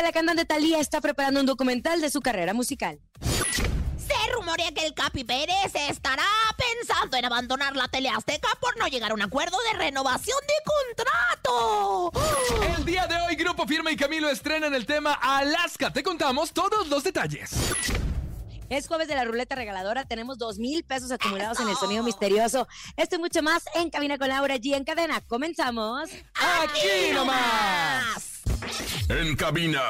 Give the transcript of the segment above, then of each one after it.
que la cantante Thalía está preparando un documental de su carrera musical. Se rumorea que el Capi Pérez estará pensando en abandonar la tele azteca por no llegar a un acuerdo de renovación de contrato. El día de hoy, Grupo Firme y Camilo estrenan el tema Alaska. Te contamos todos los detalles. Es jueves de la ruleta regaladora. Tenemos dos mil pesos acumulados en el sonido misterioso. Esto y mucho más en Cabina con Laura G en cadena. Comenzamos. Aquí nomás. En cabina,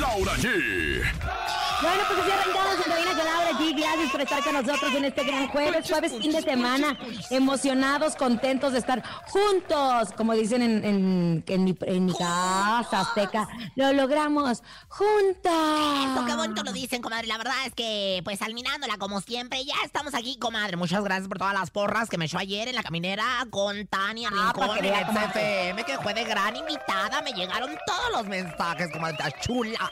Laura G. Bueno, pues así arrancamos en Cabina con Laura G. Gracias por estar con nosotros en este gran jueves, jueves fin de semana. Emocionados, contentos de estar juntos, como dicen en, en- en mi, en mi casa azteca. Lo logramos juntas. Eso, qué bonito lo dicen, comadre. La verdad es que, pues, alminándola como siempre, ya estamos aquí, comadre. Muchas gracias por todas las porras que me echó ayer en la caminera con Tania Ah, Rincón en el. CFM, que fue de gran invitada. Me llegaron todos los mensajes, comadre. chula.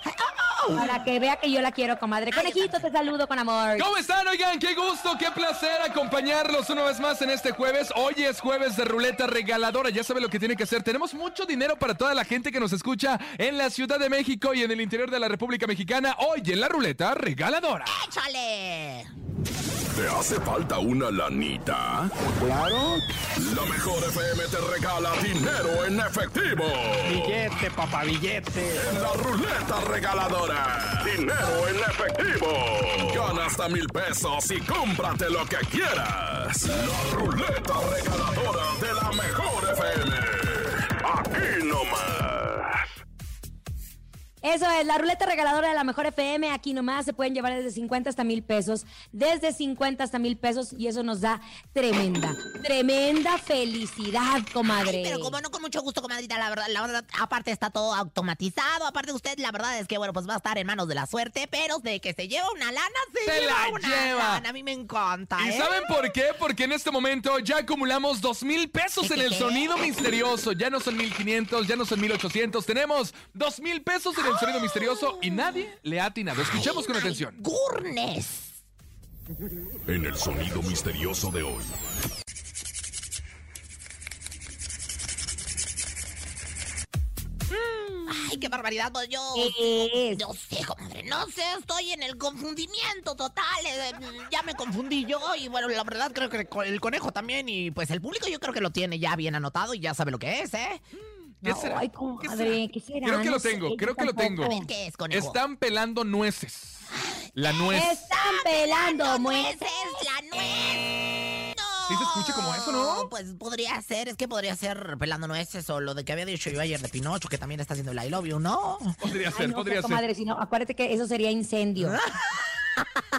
Para que vea que yo la quiero, comadre. Conejito, te saludo con amor. ¿Cómo están? Oigan, qué gusto, qué placer acompañarlos una vez más en este jueves. Hoy es jueves de ruleta regaladora. Ya sabe lo que tiene que hacer. Tenemos mucho dinero para toda la gente que nos escucha en la Ciudad de México y en el interior de la República Mexicana. Hoy en la ruleta regaladora. ¡Échale! ¿Te hace falta una lanita? Claro. La mejor FM te regala dinero en efectivo. Billete, papá, billete. En la ruleta regaladora. Dinero en efectivo. Gana hasta mil pesos y cómprate lo que quieras. La ruleta regaladora de la mejor FM. Aquí nomás. Eso es, la ruleta regaladora de la mejor FM. Aquí nomás se pueden llevar desde 50 hasta mil pesos. Desde 50 hasta mil pesos. Y eso nos da tremenda, tremenda felicidad, comadre. Ay, pero como no, con mucho gusto, comadrita, la verdad, la verdad, aparte está todo automatizado, aparte usted, la verdad es que, bueno, pues va a estar en manos de la suerte, pero de que se lleva una lana, se, Se lleva la una lleva. lana. A mí me encanta, ¿Y ¿eh? saben por qué? Porque en este momento ya acumulamos dos mil pesos en el ¿Qué? sonido misterioso. Ya no son mil quinientos, ya no son mil ochocientos. Tenemos dos mil pesos en el sonido misterioso y nadie le ha atinado. Escuchemos con atención. Gurnes. En el sonido misterioso de hoy. Ay, qué barbaridad. Pues yo. ¿Qué? Yo sé, comadre. No sé, estoy en el confundimiento total. eh, Ya me confundí yo. Y bueno, la verdad creo que el conejo también. Y pues el público yo creo que lo tiene ya bien anotado y ya sabe lo que es, ¿eh? ¿Qué será? Ay, ¿Qué comadre, ¿qué será? Creo que lo tengo, creo que lo tengo. ¿qué es, conejo? Están pelando nueces. La nuez. Están pelando nueces, la nuez. No. Sí se escucha como eso, ¿no? Pues podría ser, es que podría ser pelando nueces o lo de que había dicho yo ayer de Pinocho, que también está haciendo el I love you, ¿no? Podría Ay, ser, no, podría ser. comadre, si no, acuérdate que eso sería incendio.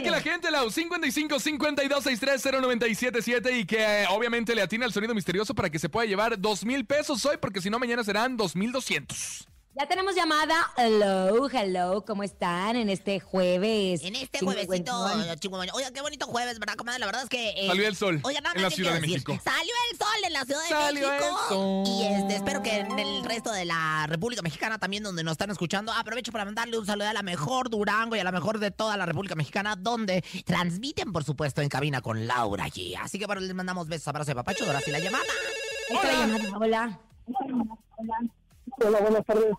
marque la gente, Lau. 55 52 63 0977 y que eh, obviamente le atina el sonido misterioso para que se pueda llevar dos mil pesos hoy, porque si no, mañana serán dos mil doscientos. Ya tenemos llamada. Hello, hello, ¿cómo están en este jueves? En este juevesito, chihuahua. Oiga, qué bonito jueves, ¿verdad, comadre? La verdad es que... eh, Salió el sol Oiga, nada en la más Ciudad de decir, México. Salió el sol en la Ciudad de Salió México. el sol. Y este, espero que en el resto de la República Mexicana también, donde nos están escuchando, aprovecho para mandarle un saludo a la mejor Durango y a la mejor de toda la República Mexicana, donde transmiten, por supuesto, en cabina con Laura G. Así que bueno, les mandamos besos, abrazos de papacho. Ahora sí la llamada. Ahí está la llamada, Hola. Hola, buenas tardes.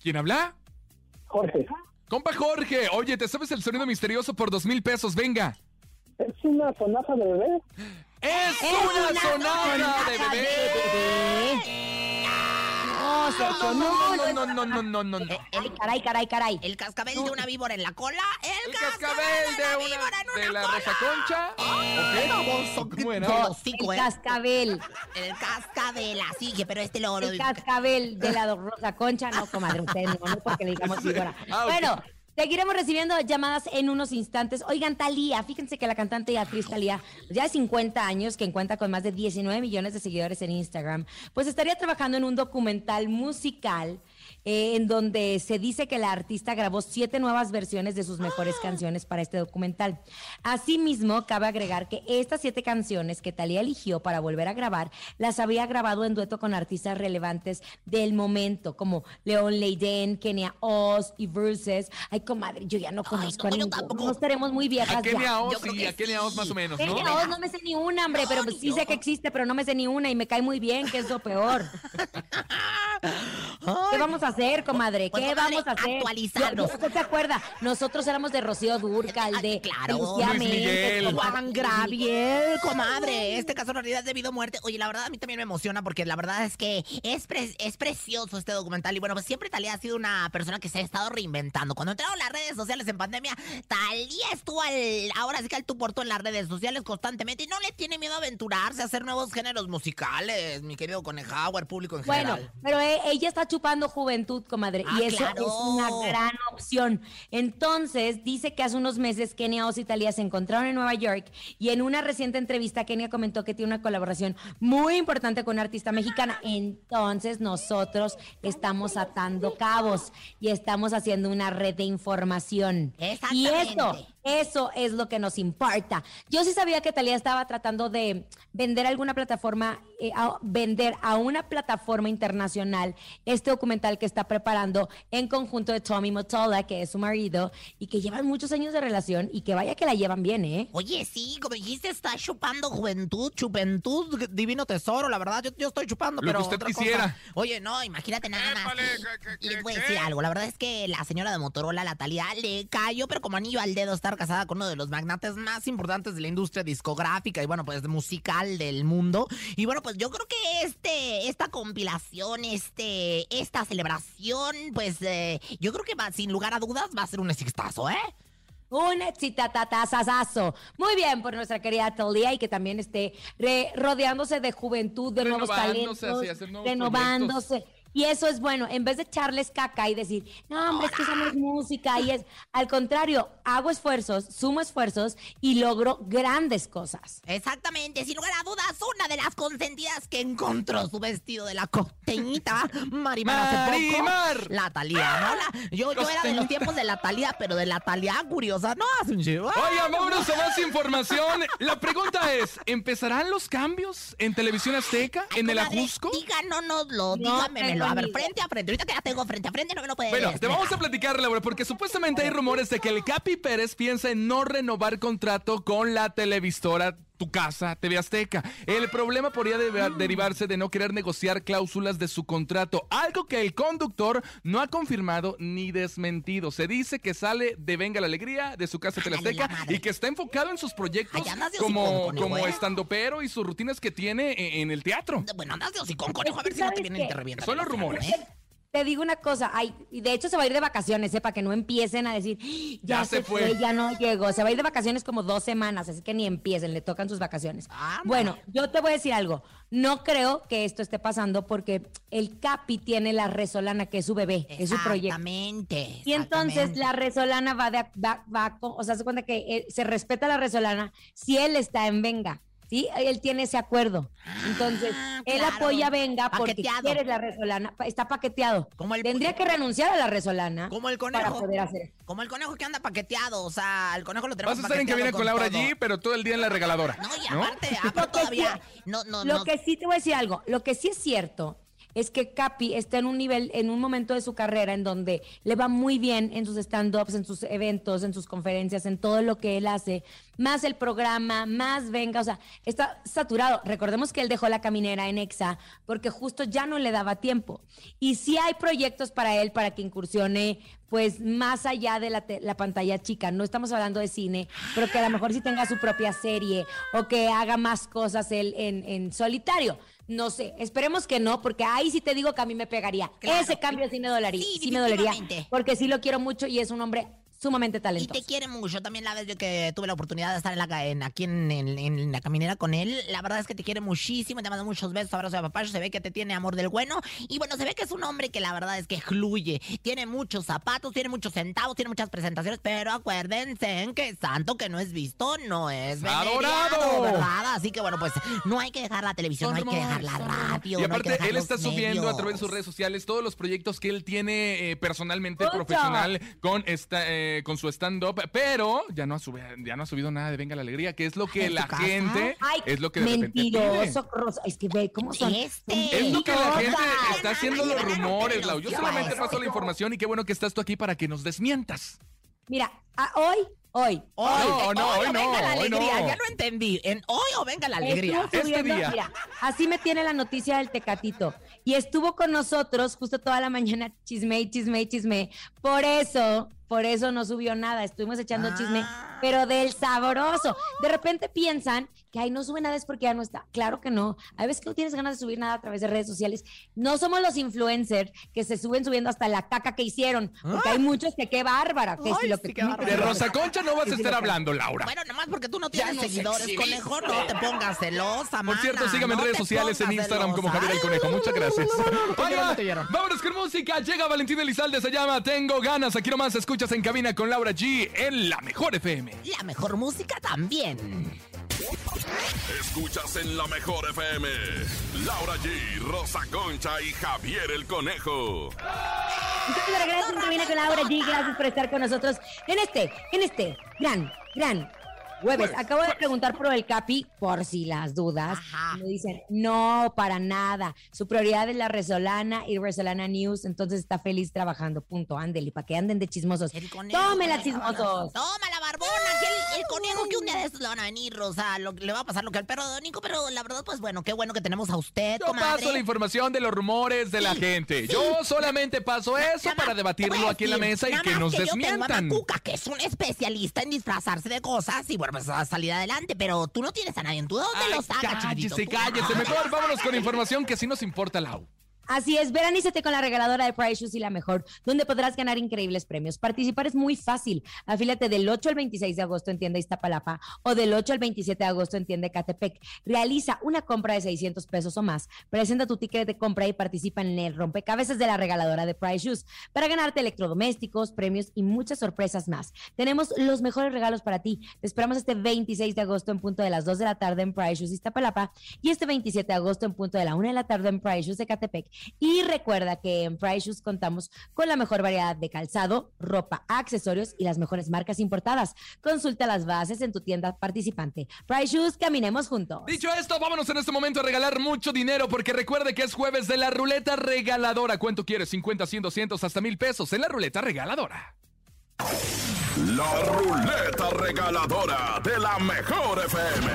¿Quién habla? Jorge. Compa Jorge, oye, ¿te sabes el sonido misterioso por dos mil pesos? Venga. ¿Es una sonaja de bebé? ¡Es, Es una, sonata de bebé! No, Sergio, No, no, no, no, no, no, no, no. Ay, caray, caray, caray. El cascabel de una víbora en la cola. El, ¿El cascabel de la una víbora en de una la cola. Rosa Concha? baboso, ¿O qué? ¿Cómo era? No, No, hocico, el ¿eh? cascabel. El cascabel, así que, pero este lo... El cascabel de la Rosa Concha, no, comadre, usted no, no porque le digamos víbora. Ah. Bueno, seguiremos recibiendo llamadas en unos instantes. Oigan, Talía, fíjense que la cantante y actriz Talía, ya de 50 años, que cuenta con más de 19 millones de seguidores en Instagram, pues estaría trabajando en un documental musical eh, en donde se dice que la artista grabó siete nuevas versiones de sus mejores canciones para este documental. Asimismo, cabe agregar que estas siete canciones que Talía eligió para volver a grabar, las había grabado en dueto con artistas relevantes del momento, como León Leiden, Kenia Oz y Versus. Ay, comadre, yo ya no conozco no, a ninguno. No estaremos muy viejas A. Kenia Oz que a Kenia Oz sí. más o menos, ¿no? Kenia Oz no me sé ni una, hombre, pero No, sí sé que existe, pero no me sé ni una y me cae muy bien, que es lo peor. ¿Qué vamos a hacer, comadre? Pues, ¿Qué comadre, vamos a hacer? actualizarnos. ¿Usted se acuerda? Nosotros éramos de Rocío Durcal, de, claro. de Lucía Luis Miguel. comadre. Juan Graviel, comadre. Este caso en realidad es debido a muerte. Oye, la verdad a mí también me emociona porque la verdad es que es, pre- es precioso este documental. Y bueno, pues siempre Talía ha sido una persona que se ha estado reinventando. Cuando entraron las redes sociales en pandemia, Talía estuvo al, ahora sí que al tu por tú en las redes sociales constantemente y no le tiene miedo a aventurarse a hacer nuevos géneros musicales, mi querido Conejauer, público en Bueno, general. pero e- ella está chupando juventud, comadre, Ah, y eso claro. es una gran opción. Entonces, dice que hace unos meses Kenia Oz y Talía se encontraron en Nueva York y en una reciente entrevista Kenia comentó que tiene una colaboración muy importante con una artista mexicana. Entonces, nosotros estamos atando cabos y estamos haciendo una red de información. Y eso, eso es lo que nos importa. Yo sí sabía que Talía estaba tratando de vender alguna plataforma, eh, a- vender a una plataforma internacional este documental que está preparando en conjunto de Tommy Motola, que es su marido, y que llevan muchos años de relación y que vaya que la llevan bien, ¿eh? Oye, sí, como dijiste, está chupando juventud, chupentud, divino tesoro, la verdad, yo, yo estoy chupando, Lo pero que usted otra cosa. quisiera. Oye, no, imagínate nada más. Les voy a decir algo, la verdad es que la señora de Motorola, la Talía, le cayó, pero como anillo al dedo estar casada con uno de los magnates más importantes de la industria discográfica y bueno, pues musical del mundo. Y bueno, pues yo creo que este, esta compilación, este, esta celebración, pues eh, yo creo que va, sin lugar a dudas va a ser un exitazo, ¿eh? Un exitatazazazo. Muy bien por nuestra querida Talía y que también esté re- rodeándose de juventud, de nuevos Renovándose, talentos, así, hacer nuevos renovándose. Y eso es bueno, en vez de echarles caca y decir, no, hombre, es que eso no es música. Y es, al contrario, hago esfuerzos, sumo esfuerzos y logro grandes cosas. Exactamente, sin lugar a dudas, una de las consentidas que encontró su vestido de la costeñita Marimar hace poco. Marimar. La Talía, ¿no? La- yo, yo era de los tiempos de la Talía, pero de la Talía curiosa, no hace un chivo. Oigan, vámonos a más información. La pregunta es, ¿empezarán los cambios en Televisión Azteca, en el Ajusco? Díganoslo, No tengo A ver, frente a frente. Ahorita que la tengo frente a frente, no me lo puedes Bueno, te vamos a platicar, Laura, porque supuestamente hay rumores de que el Capi Pérez piensa en no renovar contrato con la televisora Tu Casa, TV Azteca. El problema podría deba- derivarse de no querer negociar cláusulas de su contrato, algo que el conductor no ha confirmado ni desmentido. Se dice que sale de Venga la Alegría, de su casa TV Azteca, y que está enfocado en sus proyectos Ay, como, como ¿eh? estandopero y sus rutinas que tiene en, en el teatro. Bueno, andas de hocicón, conejo, a ver si no te ¿sabes vienen y te revientan. Son los rumores. ¿eh? Te digo una cosa, ay, y de hecho se va a ir de vacaciones, ¿eh? para que no empiecen a decir, ya, Ya se, fue. fue. ya no llegó. Se va a ir de vacaciones como dos semanas, así que ni empiecen, le tocan sus vacaciones. Anda. Bueno, yo te voy a decir algo. No creo que esto esté pasando porque el Capi tiene la Resolana, que es su bebé, es su proyecto. Exactamente. Y entonces la Resolana va de, va, va o sea, se cuenta que eh, se respeta la Resolana si él está en Venga. ¿Sí? Él tiene ese acuerdo. Entonces, Ah, él claro. apoya Venga porque Paqueteado. quiere la Resolana. Está paqueteado. Como el- Tendría que renunciar a la Resolana Como el para conejo. poder hacer. Como el conejo que anda paqueteado. O sea, el conejo lo tenemos Vas a estar en cabina paqueteado con Laura todo. G, pero todo el día en la regaladora. No, y ¿no? aparte, aparte todavía. No, no, Lo no. que sí te voy a decir algo, lo que sí es cierto es que Capi está en un nivel, en un momento de su carrera en donde le va muy bien en sus stand-ups, en sus eventos, en sus conferencias, en todo lo que él hace, más el programa, más venga, o sea, está saturado. Recordemos que él dejó la caminera en EXA porque justo ya no le daba tiempo. Y sí hay proyectos para él para que incursione pues más allá de la, la pantalla chica, no estamos hablando de cine, pero que a lo mejor sí tenga su propia serie o que haga más cosas él en solitario. No sé, esperemos que no, porque ahí sí te digo que a mí me pegaría. Claro. Ese cambio sí me dolería, Sí, sí, me dolería, porque sí lo quiero mucho y es un hombre sumamente Y talentoso. te quiere mucho. También la vez que tuve la oportunidad de estar en la, ca- en- aquí en, en- en la caminera con él. La verdad es que te quiere muchísimo. Te manda muchos besos, abrazos de papá. Se ve que te tiene amor del bueno. Y bueno, se ve que es un hombre que la verdad es que fluye. Tiene muchos zapatos, tiene muchos centavos, tiene muchas presentaciones. Pero acuérdense en que santo que no es visto no es ¡Adorado! ¿verdad? Así que bueno, pues no hay que dejar la televisión, no hay que dejar la radio. Y no hay que aparte, él está subiendo a través de sus redes sociales todos los proyectos que él tiene eh, personalmente, Mucho. profesional, con, esta, eh, con su stand-up, pero ya no, ha subido, ya no ha subido nada de Venga la Alegría, que es lo que ¿En la gente Ay, es lo que de mentiroso, Rosa. Es que ve cómo son. Este. Es lo que la gente está haciendo los rumores, Lau. Yo solamente paso la información y qué bueno que estás tú aquí para que nos desmientas. Mira, a- hoy, hoy, Hoy, No, eh, no, hoy hoy no, venga la hoy alegría, no. ya no entendí. ¿En hoy o venga la alegría? Este día. mira, así me tiene la noticia del Tecatito. Y estuvo con nosotros justo toda la mañana chisme chisme chisme. Por eso, por eso no subió nada. Estuvimos echando Ah. chisme, pero del sabroso. De repente piensan que ahí no sube nada es porque ya no está. Claro que no. Hay veces que no tienes ganas de subir nada a través de redes sociales. No somos los influencers que se suben subiendo hasta la caca que hicieron. Porque hay muchos que qué bárbara. Que Ay, si lo sí, que qué bárbara. De Rosa Concha no vas a estar hablando, Laura. Bueno, nomás porque tú no tienes seguidores, conejo, no te pongas celosa, Por cierto, síganme en redes sociales en Instagram como. Javier el Conejo. Muchas gracias. Te Oiga, vieron, te vieron. vámonos con música. Llega Valentín Elizalde, se llama Tengo Ganas. Aquí nomás escuchas en cabina con Laura G en la mejor FM. La mejor música también. Escuchas en la mejor FM. Laura G, Rosa Concha y Javier el Conejo. Estamos de regreso en Cabina con Laura G. Gracias por estar con nosotros en este, en este gran, gran jueves. Acabo de preguntar por el Capi, por si las dudas. Ajá. Me dicen, no, para nada. Su prioridad es la Resolana y Resolana News, entonces está feliz trabajando. Punto, ándele, para que anden de chismosos. Tómela, chismosos. Toma la barbona, que el, el conejo que un día de estos le van a venir, Rosa. Lo, le va a pasar lo que al perro de Nico, pero la verdad, pues bueno, qué bueno que tenemos a usted, Yo comadre. paso la información de los rumores de la gente. Yo solamente paso eso para debatirlo aquí en la mesa y nada que más nos que Yo tengo a desmientan. Macuca, que es un especialista en disfrazarse de cosas y bueno, pues a salir adelante, pero tú no tienes a nadie. ¿Tú de dónde Ay, lo sacas, cállese, cállese. Mejor vámonos con información que sí nos importa, Lau. Así es, veranízate con la regaladora de Price Shoes y la mejor, donde podrás ganar increíbles premios. Participar es muy fácil. Afílate del 8 al 26 de agosto en tienda Iztapalapa o del 8 al 27 de agosto en tienda Catepec. Realiza una compra de 600 pesos o más. Presenta tu ticket de compra y participa en el rompecabezas de la regaladora de Price Shoes para ganarte electrodomésticos, premios y muchas sorpresas más. Tenemos los mejores regalos para ti. Te esperamos este 26 de agosto en punto de las 2 de la tarde en Price Shoes Iztapalapa y este 27 de agosto en punto de la 1 de la tarde en Price Shoes de Catepec. Y recuerda que en Price Shoes contamos con la mejor variedad de calzado, ropa, accesorios y las mejores marcas importadas. Consulta las bases en tu tienda participante. Price Shoes, caminemos juntos. Dicho esto, vámonos en este momento a regalar mucho dinero porque recuerde que es jueves de la ruleta regaladora. ¿Cuánto quieres? 50, 100, 200, hasta mil pesos en la ruleta regaladora. La ruleta regaladora de la mejor FM.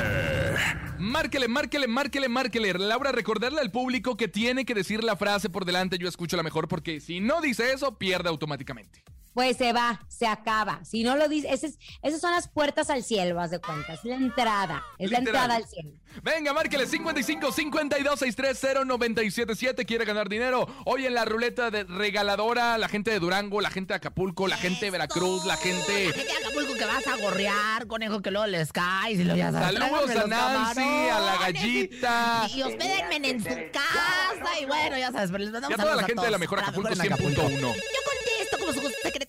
Márquele, márquele, márquele, márquele. Laura, recordarle al público que tiene que decir la frase por delante, yo escucho la mejor, porque si no dice eso, pierde automáticamente. Pues se va, se acaba. Si no lo dice, ese es- esas son las puertas al cielo, haz de cuenta. Es la entrada, es la entrada al cielo. Venga, márquele 55 52 630 977. Quiere ganar dinero. Hoy en la ruleta de regaladora, la gente de Durango, la gente de Acapulco, la gente de Veracruz, la La gente. gente de Acapulco que vas a gorrear, conejo que luego les caes y lo ya sabes. Saludos a Nancy, a la gallita. Y hospédenme en su casa y bueno, ya sabes, pero les Y mandamos a toda la gente de la todos. mejor la Acapulco. 100.1.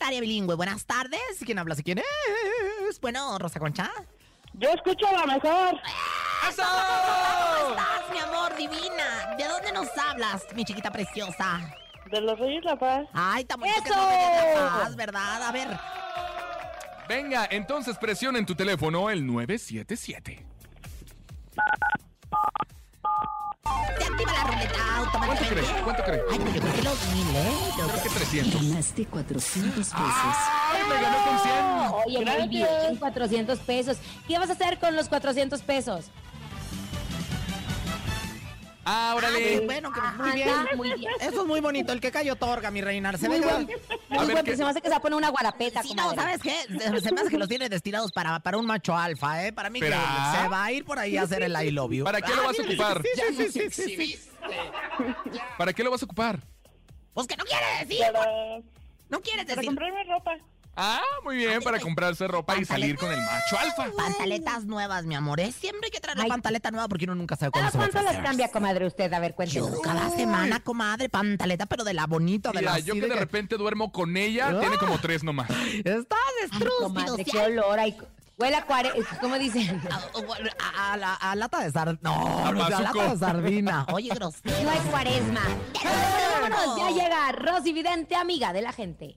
Secretaria bilingüe. Buenas tardes. ¿Quién habla? ¿Sí quién es? Bueno, Rosa Concha. Yo escucho la mejor. ¿Cómo estás, mi amor divina? ¿De dónde nos hablas, mi chiquita preciosa? De los Reyes La Paz. Ay, está muy ¡Eso! ¿verdad? A ver, Venga, entonces presiona en tu teléfono el 977. Se activa la ruleta ¿Cuánto automáticamente. crees? ¿Cuánto crees? Ay, pues yo creo que los mil, ¿eh? Los- Creo que 300. Ganaste 400 pesos. ¡Ay, me ganó con 100! Oye, muy Gracias. bien, 400 pesos. ¿Qué vas a hacer con los 400 pesos? Ah, Ah, órale. bueno, que muy Anda, bien. muy bien. Eso es muy bonito, el que cayó otorga, mi reina. Se Muy ve que- buen, muy buen, ¿qué- se me hace que se va a poner una guarapeta, Sí, no. ¿sabes qué? Se, me hace que los tiene destinados para, para un macho alfa, ¿eh? Para mí que se va a ir por ahí a hacer el I love you. ¿Para qué lo vas a ocupar? Sí, sí, sí, sí, sí. ¿Para qué lo vas a ocupar? Pues que no quiere decir. Para, No quieres para decir. comprarme ropa. Ah, muy bien, para comprarse ropa y salir con el macho alfa. Pantaletas nuevas, mi amor. ¿eh? Siempre hay que traer la Ay. pantaleta nueva porque uno nunca sabe ¿Cada cuándo se va a cuánto las ofrecer. cambia, comadre, usted? A ver, cuéntenos. Yo cada semana, comadre, pantaleta, pero de la bonita, de la Mira, así yo que de repente duermo con ella, tiene como tres nomás. Está Ay, comadre, qué olor. Ay, huele a cuare... ¿Cómo dicen? A, a- a la- a lata de sardina. No, A no, a bazuco. lata de sardina. Oye, grosero. No hay cuaresma. Vámonos, ya llega Rosy Vidente, amiga de la gente.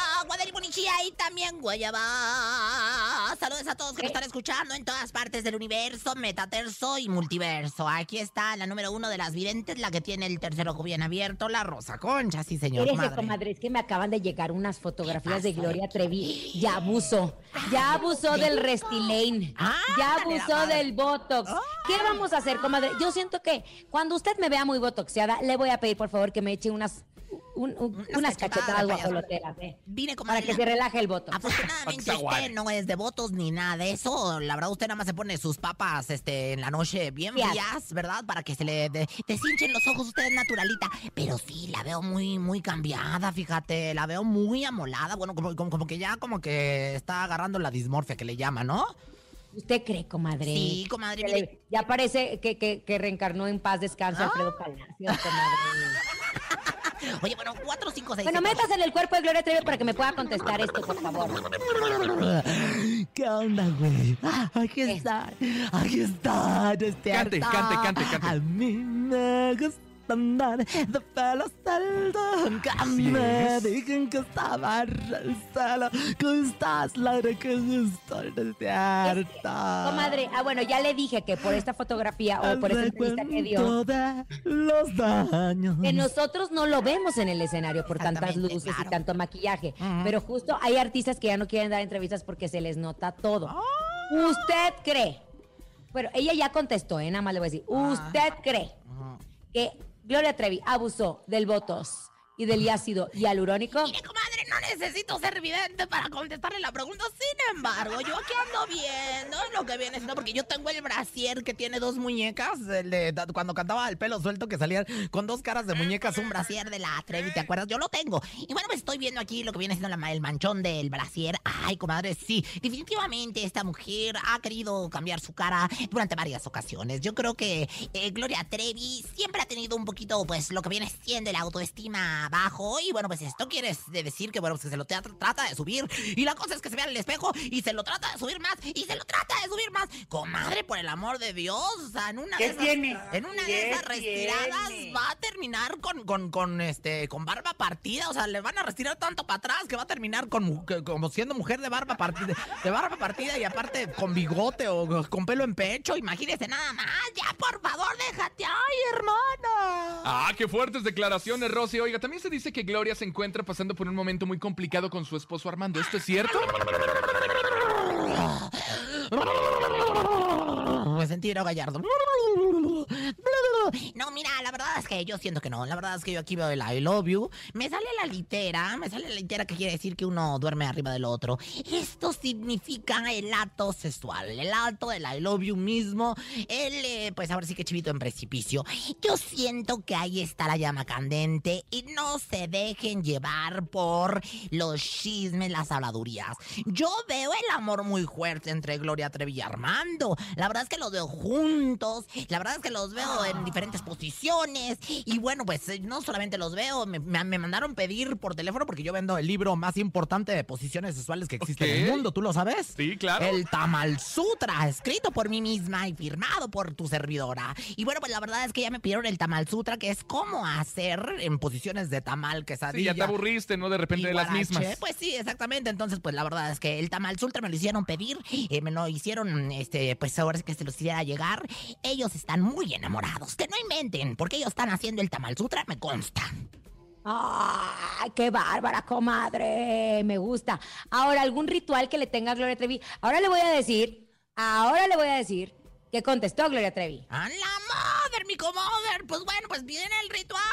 Bonichía y también Guayaba. Saludos a todos que nos están escuchando en todas partes del universo, metaterso y multiverso. Aquí está la número uno de las videntes, la que tiene el tercer ojo bien abierto, la Rosa Concha, sí señor. Espérese, madre. comadre, es que me acaban de llegar unas fotografías de? Gloria Trevi. Ya abusó. Ya abusó del Restylane. Ah, Ya abusó del Botox. ¿Qué vamos a hacer, comadre? Yo siento que cuando usted me vea muy botoxeada, le voy a pedir, por favor, que me eche unas, un- un- Unas unas cachetadas, guajoloteras, ¿eh? Vine como Para que se relaje el Botox. Afortunadamente usted no es de votos ni nada de eso. La verdad, usted nada más se pone sus papas este, en la noche bien Frías. frías, ¿verdad? Para que se le de- deshinchen los ojos. Usted es naturalita. Pero sí, la veo muy, muy cambiada, fíjate. La veo muy amolada. Bueno, como, como, como que ya como que está agarrando la dismorfia que le llama, ¿no? ¿Usted cree, comadre? Sí, comadre, ya parece que, que- que reencarnó en paz descanso Ah. Alfredo Palacios, comadre. Oye, bueno, cuatro, cinco, seis. Bueno, siete, métase en el cuerpo de Gloria Trevi para que me pueda contestar esto, por favor. ¿Qué onda, güey? Aquí está, aquí está, este Cante, cante, cante, cante. A mí me gusta andar de pelo suelto, que me es. digan que estaba el cielo, que estás la de que estoy despierta. Comadre, ah, bueno, ya le dije que por esta fotografía o por esta entrevista que dio, de los daños. que nosotros no lo vemos en el escenario por tantas luces claro. y tanto maquillaje. Pero justo hay artistas que ya no quieren dar entrevistas porque se les nota todo. Ah. ¿Usted cree? Bueno, ella ya contestó, ¿eh? Nada más le voy a decir. Ah. ¿Usted cree que Gloria Trevi abusó del Botox y del ácido hialurónico? No necesito ser vidente para contestarle la pregunta. Sin embargo, yo aquí ando viendo lo que viene siendo, porque yo tengo el brasier que tiene dos muñecas. Cuando cantaba el pelo suelto que salían con dos caras de muñecas, un brasier de la Trevi, ¿te acuerdas? Yo lo tengo. Y bueno, pues estoy viendo aquí lo que viene siendo la el manchón del brasier. Ay, comadre, sí. Definitivamente esta mujer ha querido cambiar su cara durante varias ocasiones. Yo creo que eh, Gloria Trevi siempre ha tenido un poquito, pues, lo que viene siendo el autoestima bajo. Y bueno, pues esto quiere de decir que, bueno, que se lo trata de subir. Y la cosa es que se vea en el espejo y se lo trata de subir más y se lo trata de subir más. Comadre, por el amor de Dios. O sea, en una ¿Qué de esas, tiene? En una de ¿Qué esas retiradas tiene? va a terminar con, con, con, este, con barba partida. O sea, le van a retirar tanto para atrás que va a terminar con, como siendo mujer de barba partida. De barba partida y aparte con bigote o con pelo en pecho. Imagínese nada más. Ya, por favor, déjate. Ay, hermana. Ah, qué fuertes declaraciones, Rosy. Oiga, también se dice que Gloria se encuentra pasando por un momento muy complicado con su esposo Armando. ¿Esto es cierto? Gallardo. No, mira, la verdad es que yo siento que no. La verdad es que yo aquí veo el I love you. Me sale la litera, me sale la litera que quiere decir que uno duerme arriba del otro. Esto significa el acto sexual, el acto del I love you mismo. El, eh, pues ahora sí que chivito en precipicio. Yo siento que ahí está la llama candente y no se dejen llevar por los chismes, las habladurías. Yo veo el amor muy fuerte entre Gloria Trevi y Armando. La verdad es que los veo juntos. La verdad es que los veo en diferentes posiciones. Y bueno, pues eh, no solamente los veo, me, me- me mandaron pedir por teléfono porque yo vendo el libro más importante de posiciones sexuales que existe en el mundo. ¿Tú lo sabes? Sí, claro. El Tamal Sutra, escrito por mí misma y firmado por tu servidora. Y bueno, pues la verdad es que ya me pidieron el Tamal Sutra, que es cómo hacer en posiciones de tamal, Sí, quesadilla. ya te aburriste, ¿no? De repente de las mismas. Pues sí, exactamente. Entonces, pues la verdad es que el tamal sultra me lo hicieron pedir, eh, me lo hicieron, este, pues ahora sí que se los hiciera llegar. Ellos están muy enamorados. Que no inventen, porque ellos están haciendo el tamal sutra, me consta. ¡Ay, qué bárbara, comadre! Me gusta. Ahora, algún ritual que le tenga a Gloria Trevi. Ahora le voy a decir, ahora le voy a decir que contestó Gloria Trevi. ¡A la mother, mi comoder! Pues bueno, pues viene el ritual,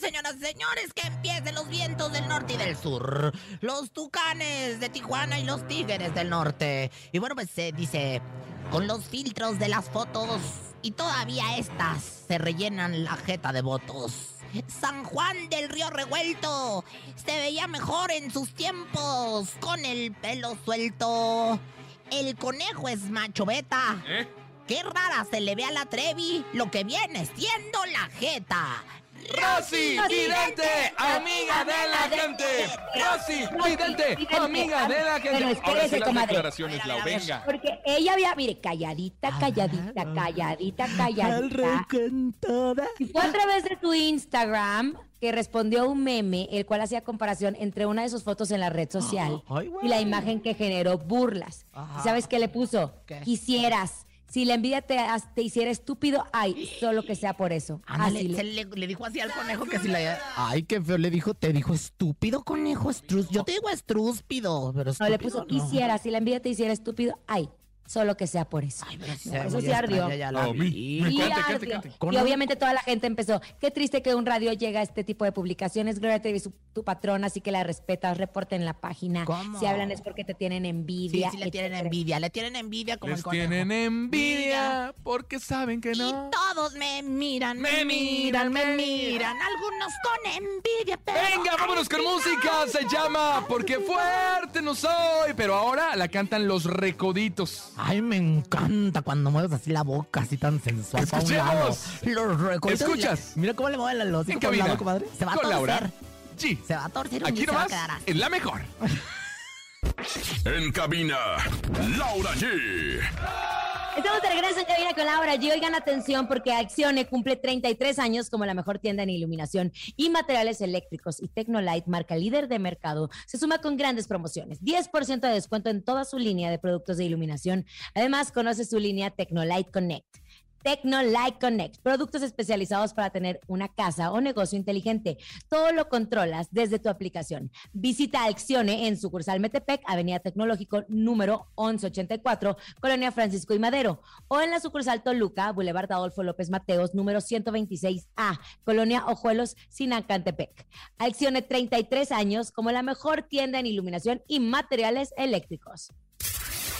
señoras y señores, que empiecen los vientos del norte y del sur. Los tucanes de Tijuana y los tigres del norte. Y bueno, pues se dice, con los filtros de las fotos y todavía estas se rellenan la jeta de votos. San Juan del Río Revuelto se veía mejor en sus tiempos con el pelo suelto. El conejo es macho beta. ¿Eh? Qué rara se le ve a la Trevi lo que viene siendo la jeta. Rosy Vidente, amiga de la gente. Rosy Vidente, amiga de la gente. Espérese, comadre. venga. Porque ella había, mire, calladita, calladita, calladita, calladita. Y fue a través de tu Instagram que respondió a un meme, el cual hacía comparación entre una de sus fotos en la red social y la imagen que generó burlas. Ajá. ¿Y sabes qué le puso? Quisieras. Si la envidia te, hiciera estúpido, ay, solo que sea por eso. Ándale, Así le- se le, le dijo así al conejo que si la... Ay, qué feo, le dijo, te dijo estúpido conejo, estrus. Yo te digo estrúspido, pero no, le estúpido puso, quisiera, si la envidia te hiciera estúpido, ay, solo que sea por eso. Ay, pero sí No, eso sí ardió. ya la Y ardió. cante. Y obviamente toda la gente empezó, qué triste que un radio llega a este tipo de publicaciones. Gloria Trevi, su- tu patrona, así que la respetas, reporta en la página. ¿Cómo? Si hablan es porque te tienen Sí, envidia. sí le tienen etcétera. envidia, le tienen envidia como Les el conejo. tienen envidia porque saben que Y no. todos me miran, me, Me miran, me miran, me miran. Algunos con envidia, pero... Venga, vámonos con música. Se llama Porque fuerte no soy. Pero ahora la cantan los recoditos. Ay, me encanta cuando mueves así la boca, así tan sensual. Escuchemos. Los. Escuchas. Mira cómo le mueven los En cabina. lado, comadre. Se va a con torcer. Laura. Sí. Se va a torcer un Aquí nomás. En la mejor. En cabina, Laura G. Estamos de regreso en cabina con Laura G. Oigan atención porque Accione cumple 33 años como la mejor tienda en iluminación y materiales eléctricos y Tecnolight, marca líder de mercado, se suma con grandes promociones. 10% de descuento en toda su línea de productos de iluminación. Además, conoce su línea Tecnolight Connect. Tecnolight Connect, productos especializados para tener una casa o negocio inteligente. Todo lo controlas desde tu aplicación. Visita Accione en sucursal Metepec, Avenida Tecnológico número 1184, Colonia Francisco y Madero, o en la sucursal Toluca, Boulevard Adolfo López Mateos, número 126A, Colonia Ojuelos, Sinacantepec. Accione 33 años como la mejor tienda en iluminación y materiales eléctricos.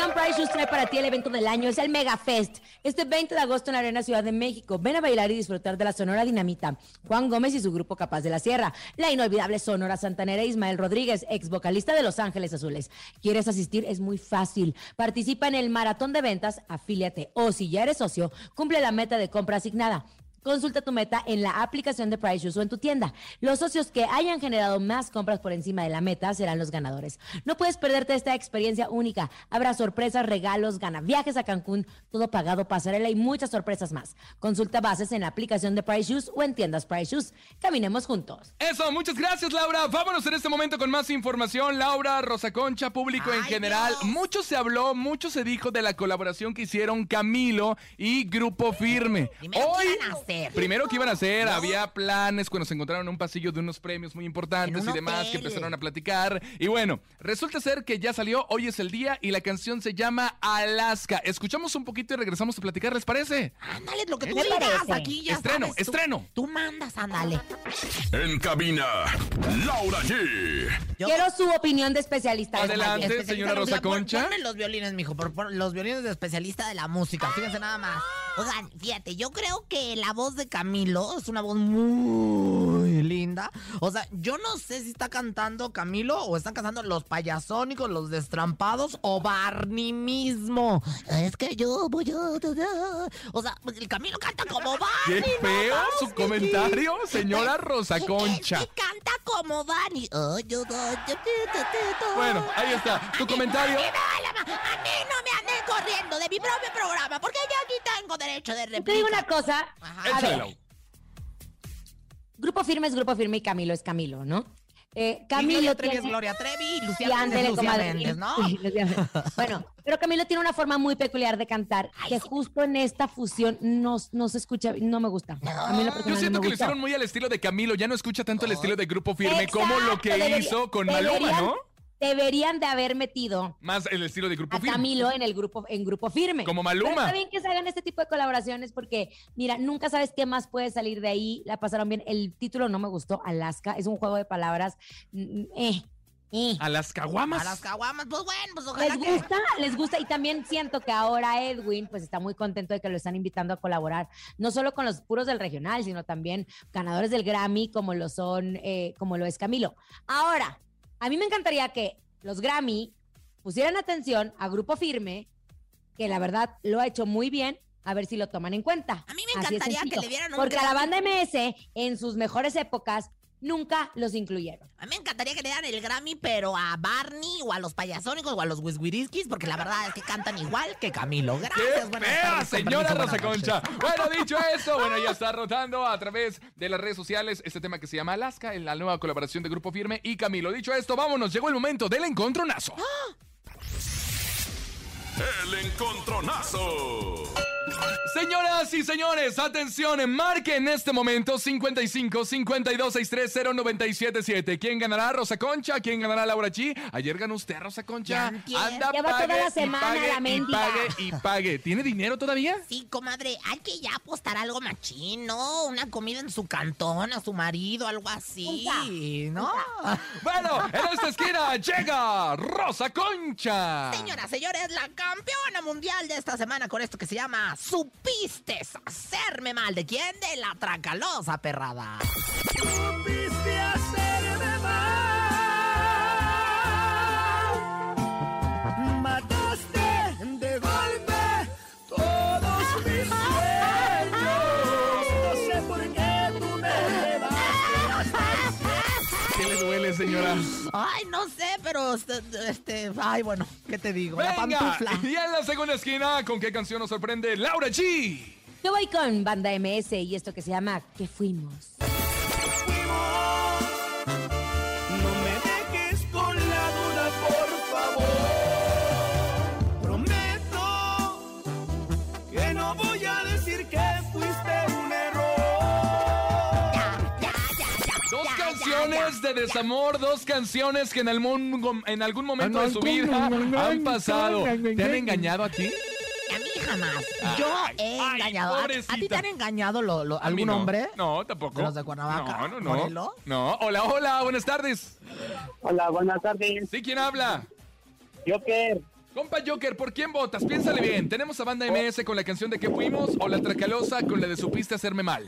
Fundación Price trae para ti el evento del año, es el Mega Fest. Este 20 de agosto en la Arena Ciudad de México. Ven a bailar y disfrutar de la Sonora Dinamita. Juan Gómez y su grupo Capaz de la Sierra. La inolvidable Sonora Santanera Ismael Rodríguez, ex vocalista de Los Ángeles Azules. ¿Quieres asistir? Es muy fácil. Participa en el maratón de ventas, afíliate. O si ya eres socio, cumple la meta de compra asignada. Consulta tu meta en la aplicación de Price Shoes o en tu tienda. Los socios que hayan generado más compras por encima de la meta serán los ganadores. No puedes perderte esta experiencia única. Habrá sorpresas, regalos, gana viajes a Cancún, todo pagado, pasarela y muchas sorpresas más. Consulta bases en la aplicación de Price Shoes o en tiendas Price Shoes. Caminemos juntos. Eso, muchas gracias, Laura. Vámonos en este momento con más información. Laura, Rosa Concha, público en general. Dios. Mucho se habló, mucho se dijo de la colaboración que hicieron Camilo y Grupo Firme. Primero, ¿qué iban a hacer? Primero que iban a hacer, había planes cuando se encontraron en un pasillo de unos premios muy importantes y demás que empezaron a platicar. Y bueno, resulta ser que ya salió, hoy es el día y la canción se llama Alaska. Escuchamos un poquito y regresamos a platicar, ¿les parece? Ándale, lo que tú digas parece. aquí ya Estreno, sabes, estreno. Tú mandas, ándale. En cabina, Laura G. Yo- Quiero su opinión de especialista. Adelante. Especialista señora Rosa Concha. Ponme los violines, mijo, por, por- los violines de especialista de la música. Fíjense nada más. Oigan, fíjate, yo creo que la voz de Camilo es una voz muy linda. O sea, yo no sé si está cantando Camilo o están cantando los payasónicos, los destrampados o Barney mismo. Es que yo voy a... O sea, el Camilo canta como Barney. ¡Qué feo su comentario, señora Rosa Es Concha! que canta como Barney. Bueno, ahí está, tu comentario. A mí, no me anden corriendo de mi propio programa, porque yo aquí tengo derecho de Te digo réplica. una cosa. Ajá. A ver. Grupo Firme es Grupo Firme y Camilo es Camilo, ¿no? Eh, Y Camilo Gloria Trevi tiene- es Gloria Trevi y Lucía Méndez, Lucía comadre. Méndez, ¿no? Sí, Lucía Méndez. Bueno, pero Camilo tiene una forma muy peculiar de cantar que justo en esta fusión no, no se escucha, no me gusta. A mí en lo Yo siento no que lo hicieron muy al estilo de Camilo, ya no escucha tanto el estilo de Grupo Firme Exacto, como lo que debería- hizo con Maluma, deberían- ¿no? Deberían de haber metido Más el estilo de Grupo a Firme. Camilo en el grupo en grupo firme. Como Maluma. Pero está bien que se hagan este tipo de colaboraciones porque, mira, nunca sabes qué más puede salir de ahí. La pasaron bien. El título no me gustó, Alaska. Es un juego de palabras. mm, Eh, eh. A las caguamas. A las caguamas, pues bueno, pues ojalá Les que... gusta, les gusta y también siento que ahora Edwin pues está muy contento de que lo están invitando a colaborar, no solo con los puros del regional, sino también ganadores del Grammy como lo son, eh, como lo es Camilo. Ahora, a mí me encantaría que los Grammy pusieran atención a Grupo Firme, que la verdad lo ha hecho muy bien, a ver si lo toman en cuenta. A mí me encantaría que le dieran un Porque a la banda MS en sus mejores épocas nunca los incluyeron. A mí me encantaría que le dieran el Grammy, pero a Barney o a los payasónicos o a los Wiswiriskis, porque la verdad es que cantan igual que Camilo. ¡Qué Gracias, buenas fea, señora permiso, Rosa buenas Concha! Bueno, dicho eso, bueno, ya está rotando a través de las redes sociales este tema que se llama Alaska, en la nueva colaboración de Grupo Firme y Camilo. Dicho esto, vámonos, llegó el momento del encontronazo. El encontronazo. Señoras y señores, atención, marque en este momento 55 52 630 977. ¿Quién ganará Rosa Concha? ¿Quién ganará Laura G? Ayer ganó usted, Rosa Concha. Ya. Anda, Lleva toda pague la y semana pague la y pague y pague. ¿Tiene dinero todavía? Sí, comadre, hay que ya apostar algo machín, ¿no? Una comida en su cantón, a su marido, algo así, Punta, ¿no? Bueno, en esta esquina llega Rosa Concha. Señoras, señores, la campeona mundial de esta semana con esto que se llama ¿Supiste hacerme mal? ¿De quién? De la tracalosa perrada. Supiste hacerme mal. Mataste de golpe todos mis sueños. No sé por qué tú me llevaste hasta el ¿Qué le duele, señora? Ay, no sé, este, ay, bueno, ¿qué te digo? La Venga, pantufla. y en la segunda esquina, ¿con qué canción nos sorprende Laura G? Yo voy con Banda MS y esto que se llama ¿Qué fuimos? No de desamor, dos canciones que en, algún, en algún momento de su vida han pasado. ¿Te han engañado a ti? A mí jamás. Yo he ay, engañado. ¿A- ¿A, ti te han engañado lo- lo- ¿A mí algún no? hombre? No, tampoco. ¿De los de Cuernavaca? No, no, no. ¿Morelos? No, hola, hola, buenas tardes. Hola, buenas tardes. ¿Sí, quién habla? Joker. Compa Joker, ¿por quién votas? Piénsale bien. ¿Tenemos a Banda MS con la canción de que fuimos o la Tracalosa con la de supiste hacerme mal?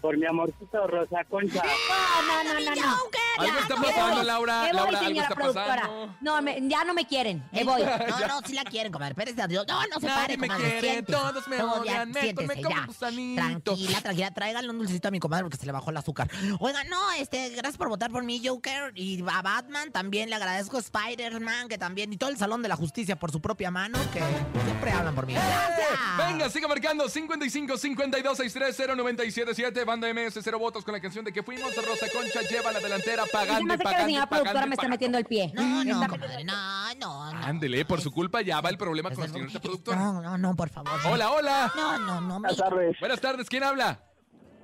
Por mi amorcito Rosa Concha. No, no, no, no, no. Algo está pasando, Laura. Me voy, Laura, algo señora está productora. pasando. No, me- ya no me quieren. Me voy. No, no, sí la quieren, comadre. Espérese a Dios. No, no se Nadie pare, me comadre. quiere, siéntese. todos me Todo odian, me- siéntese me como ya. un gusanito. Tranquila, tranquila. Tráiganle un dulcito a mi comadre porque se le bajó el azúcar. Oiga, no, este, gracias por votar por mí, Joker. Y a Batman también le agradezco a Spider-Man, que también. Y todo el Salón de la Justicia por su propia mano, que siempre hablan por mí. Gracias. Venga, siga marcando 55 52 630 977 Banda MS, cero votos con la canción de que fuimos. Rosa Concha lleva la delantera pagando me y hace que la señora productora me está metiendo el pie. No, no, no, no, no. Ándele, por su culpa ya va el problema con la señorita productora. No, no, no, por favor. Hola, hola. No, no, no. Buenas tardes, Buenas tardes, ¿quién habla?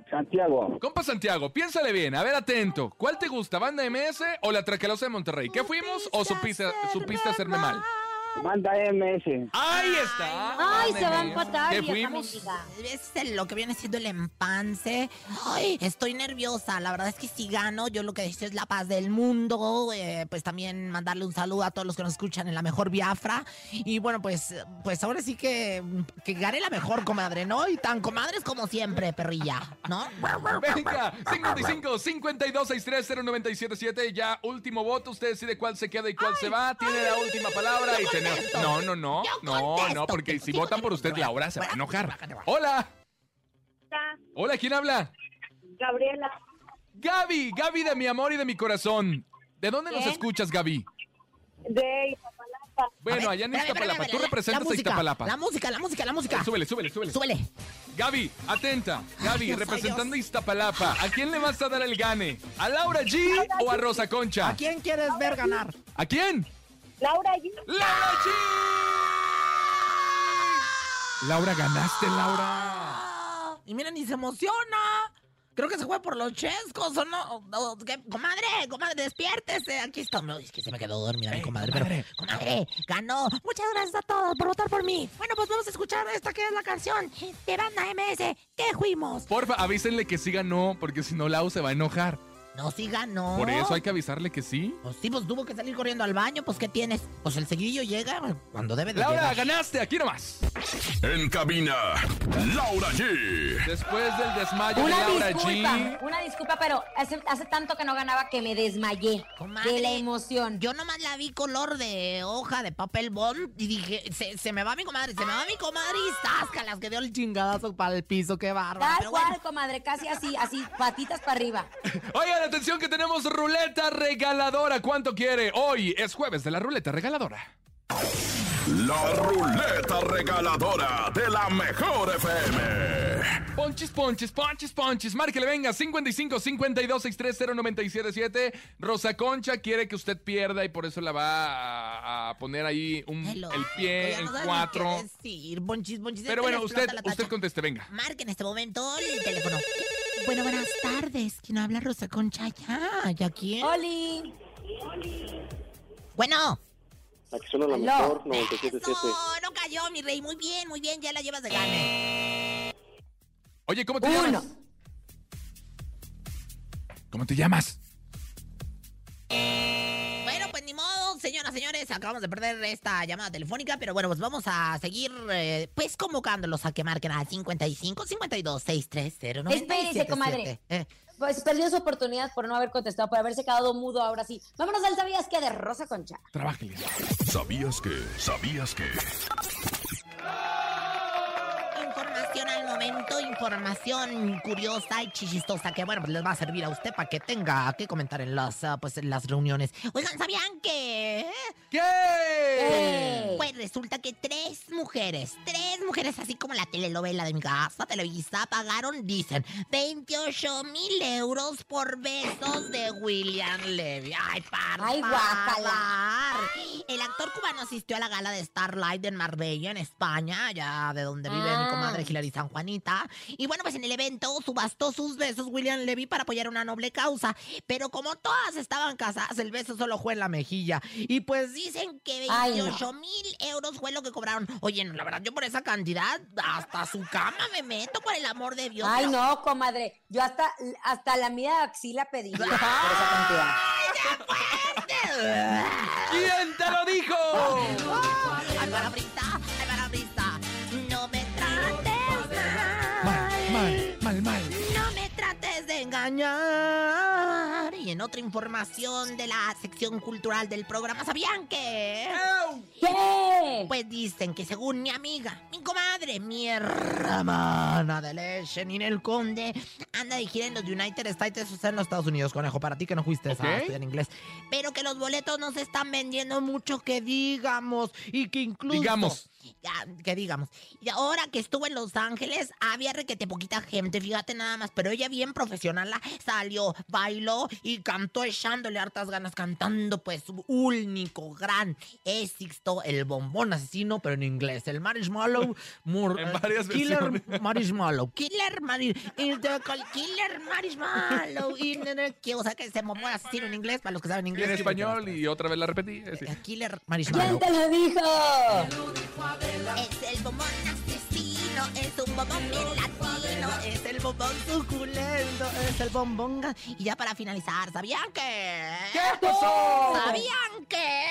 Santiago. Compa Santiago, piénsale bien, a ver atento. ¿Cuál te gusta, Banda MS o la Tracalosa de Monterrey? ¿Qué fuimos o supiste, supiste hacerme mal? Manda MS. Ahí está. Ay, se va a MS. empatar. ¿Qué vieja fuimos? mendiga. Es el- lo que viene siendo el empance. Ay, estoy nerviosa. La verdad es que si gano, yo lo que deseo es la paz del mundo. eh, pues también mandarle un saludo a todos los que nos escuchan en la mejor Biafra. Y bueno, pues, pues ahora sí que, que gane la mejor comadre, ¿no? Y tan comadres como siempre, perrilla, ¿no? Venga, 55 52 630 977 Ya, último voto. Usted decide cuál se queda y cuál se va. Tiene la última palabra y No, no, no. Yo No, no, porque si votan por usted, Laura se va a enojar. Hola. Hola, ¿quién habla? Gabriela, Gaby, Gaby de mi amor y de mi corazón. ¿De dónde nos escuchas, Gaby? de Iztapalapa. Bueno, A ver, allá en Iztapalapa. Tú la- representas a música, Iztapalapa. La música, la música, la música. Súbele, súbele, súbele. Súbele. Gaby, atenta. Gaby, representando Dios. Iztapalapa. ¿A quién le vas a dar el gane? ¿A Laura G o a Rosa Concha? ¿A quién quieres ver ganar? ¿A quién? Laura G. ¡Laura G! Laura, ganaste, Laura. Y mira, ni se emociona. Creo que se fue por los chescos, ¿o no? O- ¿qué? Comadre, comadre, despiértese. Aquí está. No, es que se me quedó dormida mi comadre. comadre. Pero, comadre, ganó. Muchas gracias a todos por votar por mí. Bueno, pues vamos a escuchar esta que es la canción de Banda MS. ¿Qué fuimos? Porfa, avísenle que sí ganó, porque si no, Lau se va a enojar. No, sí ganó. Por eso hay que avisarle que sí. Pues sí, pues tuvo que salir corriendo al baño. Pues, ¿qué tienes? Pues el seguidillo llega cuando debe de Laura, llegar. ganaste, aquí nomás. En cabina, Laura G. Después del desmayo de Laura disculpa, G. una disculpa, pero hace, hace tanto que no ganaba que me desmayé Comadre, de la emoción. Yo nomás la vi color de hoja de papel bond y dije, se, se me va mi comadre, se me va mi comadre y las que dio el chingadazo para el piso, qué bárbaro. Tal cual, bueno, comadre, casi así, así, patitas para arriba. Oigan, atención que tenemos ruleta regaladora. ¿Cuánto quiere? Hoy es jueves de la ruleta regaladora. La ruleta regaladora de la mejor FM. Ponchis, ponchis, ponchis, ponchis. Márquele, venga. 55 52 630 977 Rosa Concha quiere que usted pierda y por eso la va a, a poner ahí un- hello. el pie no ni cuatro. qué decir, bonchis, bonchis, Pero es que bueno, usted, usted conteste, venga. Marque en este momento el teléfono. Bueno, buenas tardes. ¿Quién habla Rosa Concha? Ya, ¿ya quién? Oli. Bueno. Aquí suena la mejor 97.7. Eso, no cayó, mi rey. Muy bien, muy bien. Ya la llevas de gane. Oye, ¿cómo te Uno. llamas? ¿Cómo te llamas? Señoras, señores, acabamos de perder esta llamada telefónica, pero bueno, pues vamos a seguir, eh, pues, convocándolos a que marquen al 55 52 630 Espérese, comadre. Eh, Pues perdió su oportunidad por no haber contestado, por haberse quedado mudo ahora sí. Vámonos al ¿Sabías qué? de Rosa Concha. Trabájale. ¿Sabías que? ¿Sabías que? Información al momento, información curiosa y chistosa que, bueno, pues les va a servir a usted para que tenga que comentar en las, ah, pues, en las reuniones. Oigan, ¿sabían que...? ¿Qué? ¡Ey! Pues resulta que tres mujeres, tres mujeres, así como la telenovela de mi casa, Televisa, pagaron, dicen, 28 mil euros por besos de William Levy. ¡Ay, para! Ay, guácala. El actor cubano asistió a la gala de Starlight en Marbella, en España, allá de donde vive mi Ah. comadre Hilary San Juanita. Y bueno, pues en el evento subastó sus besos William Levy para apoyar una noble causa. Pero como todas estaban casadas, el beso solo fue en la mejilla. Y pues dicen que Ay, no. 28 mil euros fue lo que cobraron. Oye, no, la verdad, yo por esa cantidad, hasta su cama me meto, por el amor de Dios. Ay, Pero- no, comadre. Yo hasta, hasta la mía axila pedí por esa cantidad. ¡Ay, ya fuiste! ¿Quién te lo dijo? Ay, Mal, mal, mal. No me trates de engañar. Y en otra información de la sección cultural del programa, ¿sabían que? ¿Qué? Pues dicen que según mi amiga, mi comadre, mi hermana de leche, Ninel Conde, anda de gira en los United States, o sea, en los Estados Unidos, conejo, para ti que no fuiste Ok. a estudiar inglés. Pero que los boletos no se están vendiendo mucho, que digamos, y que incluso... Digamos. Ya, que digamos. Y ahora que estuvo en Los Ángeles, había requete poquita gente, fíjate nada más, pero ella bien profesional la salió, bailó y cantó echándole hartas ganas, cantando pues su único gran éxito, el bombón asesino, pero en inglés, el Marshmallow. mur- En varias Killer versiones. Marshmallow, Killer Marshmallow, Killer Marshmallow, y o sea que se bombón asesino en inglés, para los que saben inglés. En español y otra vez la repetí. eh, sí. Eh, Killer ¿Quién Marshmallow. te lo dijo? Es el bombón asesino, es un bombón bien latino, es el bombón suculento, es el bombón... ga- Y ya para finalizar, ¿sabían que? ¿Qué pasó? ¿Sabían que?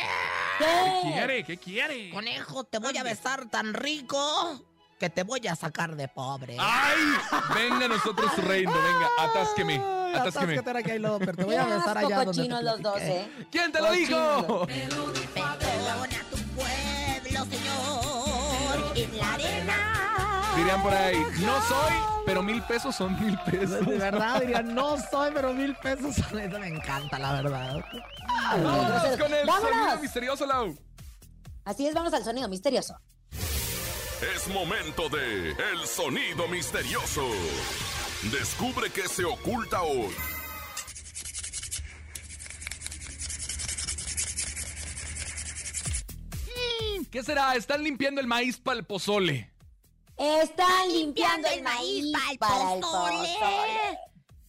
¿Qué ¿Qué? quiere? ¿Qué quiere? Conejo, te voy a besar tan rico que te voy a sacar de pobre. ¡Ay! Venga nosotros su reino, venga, atásqueme, Ay, atásqueme. atáscate te voy a besar allá donde te cochinos los dos, platiqué. ¿eh? ¿Quién te lo dijo? En la arena. Dirían por ahí, no soy, pero mil pesos son mil pesos. De verdad, dirían, no soy, pero mil pesos. Eso me encanta, la verdad. Vámonos con el ¡Vámonos! sonido misterioso, Lau. Así es, vamos al sonido misterioso. Es momento de El Sonido Misterioso. Descubre qué se oculta hoy. ¿Qué será? Están limpiando el maíz para el pozole. Están limpiando el maíz para el pozole.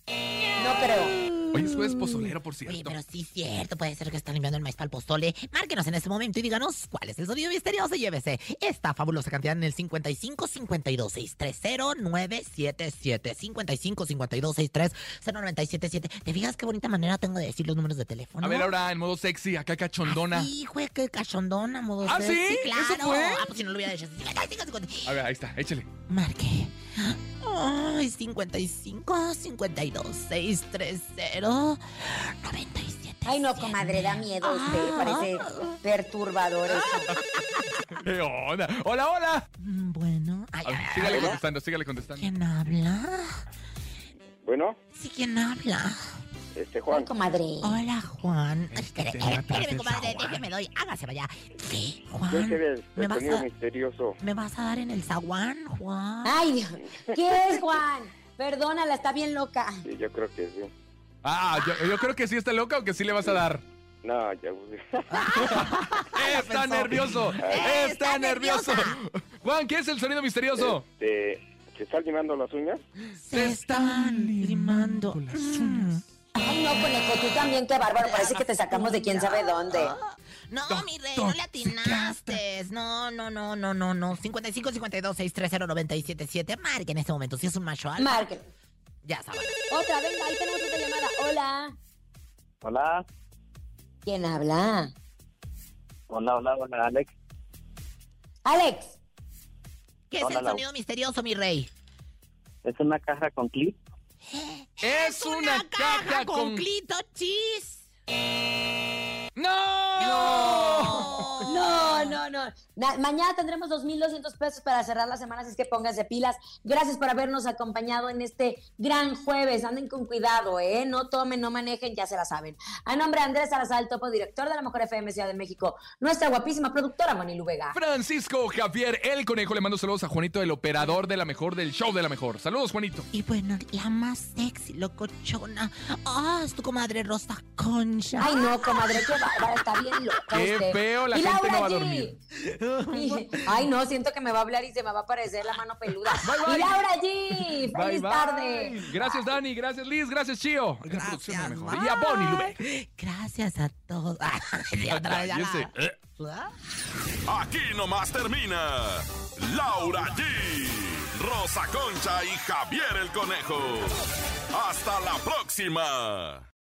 No creo. Hoy es jueves pozolero, por Oye, cierto. pero sí es cierto, puede ser que están limpiando el maíz para el pozole. Márquenos en este momento y díganos cuál es el sonido misterioso y llévese esta fabulosa cantidad en el 55 52 630 977 55 52 630 977. ¿Te fijas qué bonita manera tengo de decir los números de teléfono? A ver ahora en modo sexy, acá cachondona. Sí, güey, qué cachondona, modo ¿Ah, sexy, sí? claro. ¿Eso fue? Ah, pues si no lo hubiera dicho. 55, 50. A ver, ahí está, échale. Marque. Ay, 55 52 630 97. Ay, no, comadre, da miedo usted. Parece perturbador eso. ¿Qué onda? Hola, hola. Mm, Bueno. Ay, ay, sígale ay. contestando, sígale contestando. ¿Quién habla? Bueno, Sí, ¿quién habla? Este Juan. comadre. Hola, Juan. Es que Espere, te espere, matas espéreme, de comadre, déjeme doy. Hágase para allá. ¿Qué, Juan? ¿Me el vas sonido a- misterioso. ¿Me vas a dar en el zaguán, Juan? Ay, Dios. ¿Qué es, Juan? Perdónala, está bien loca. Sí, yo creo que sí. Ah, yo, yo creo que sí está loca o que sí le vas a dar. No, ya. Está pensó. nervioso, Está está nervioso. Juan, ¿qué es el sonido misterioso? Este, ¿Se están limando las uñas? Se están limando. Mm. Ay, no, conejo, tú también, qué bárbaro. Parece que te sacamos de quién sabe dónde. No, mi rey, no le atinaste. No, no, no, no, no, no. 55 52 630 977. Marque en este momento si es un macho alfa. Marque. Ya sabes. Otra, venga, ahí tenemos otra llamada. Hola. Hola. ¿Quién habla? Hola, hola, hola, Alex. Alex. ¿Qué es el sonido misterioso, mi rey? Es una caja con clip. Es una caja con con... clito chis. ¡No! Mañana tendremos 2.200 pesos para cerrar la semana, así es que pónganse pilas. Gracias por habernos acompañado en este gran jueves. Anden con cuidado, ¿eh? No tomen, no manejen, ya se la saben. A nombre de Andrés Salazar, el topo director de la Mejor FM Ciudad de México, nuestra guapísima productora Monilu Vega. Francisco Javier, el conejo, le mando saludos a Juanito, el operador de la mejor, del show de la mejor. Saludos, Juanito. Y bueno, la más sexy, locochona. Ah, es tu comadre Rosa Concha. Ay, no, comadre, qué bárbara, está bien loca Qué usted. feo, la Y gente Laura no va a dormir. Ay, no, siento que me va a hablar y se me va a aparecer la mano peluda. Bye, bye. Y Laura G. Feliz bye. tarde. Gracias, Dani. Gracias, Liz. Gracias, Chio. La Gracias, mejor. Y a Bonnie Lube. Gracias a todos. Aquí nomás termina Laura G, Rosa Concha y Javier el Conejo. Hasta la próxima.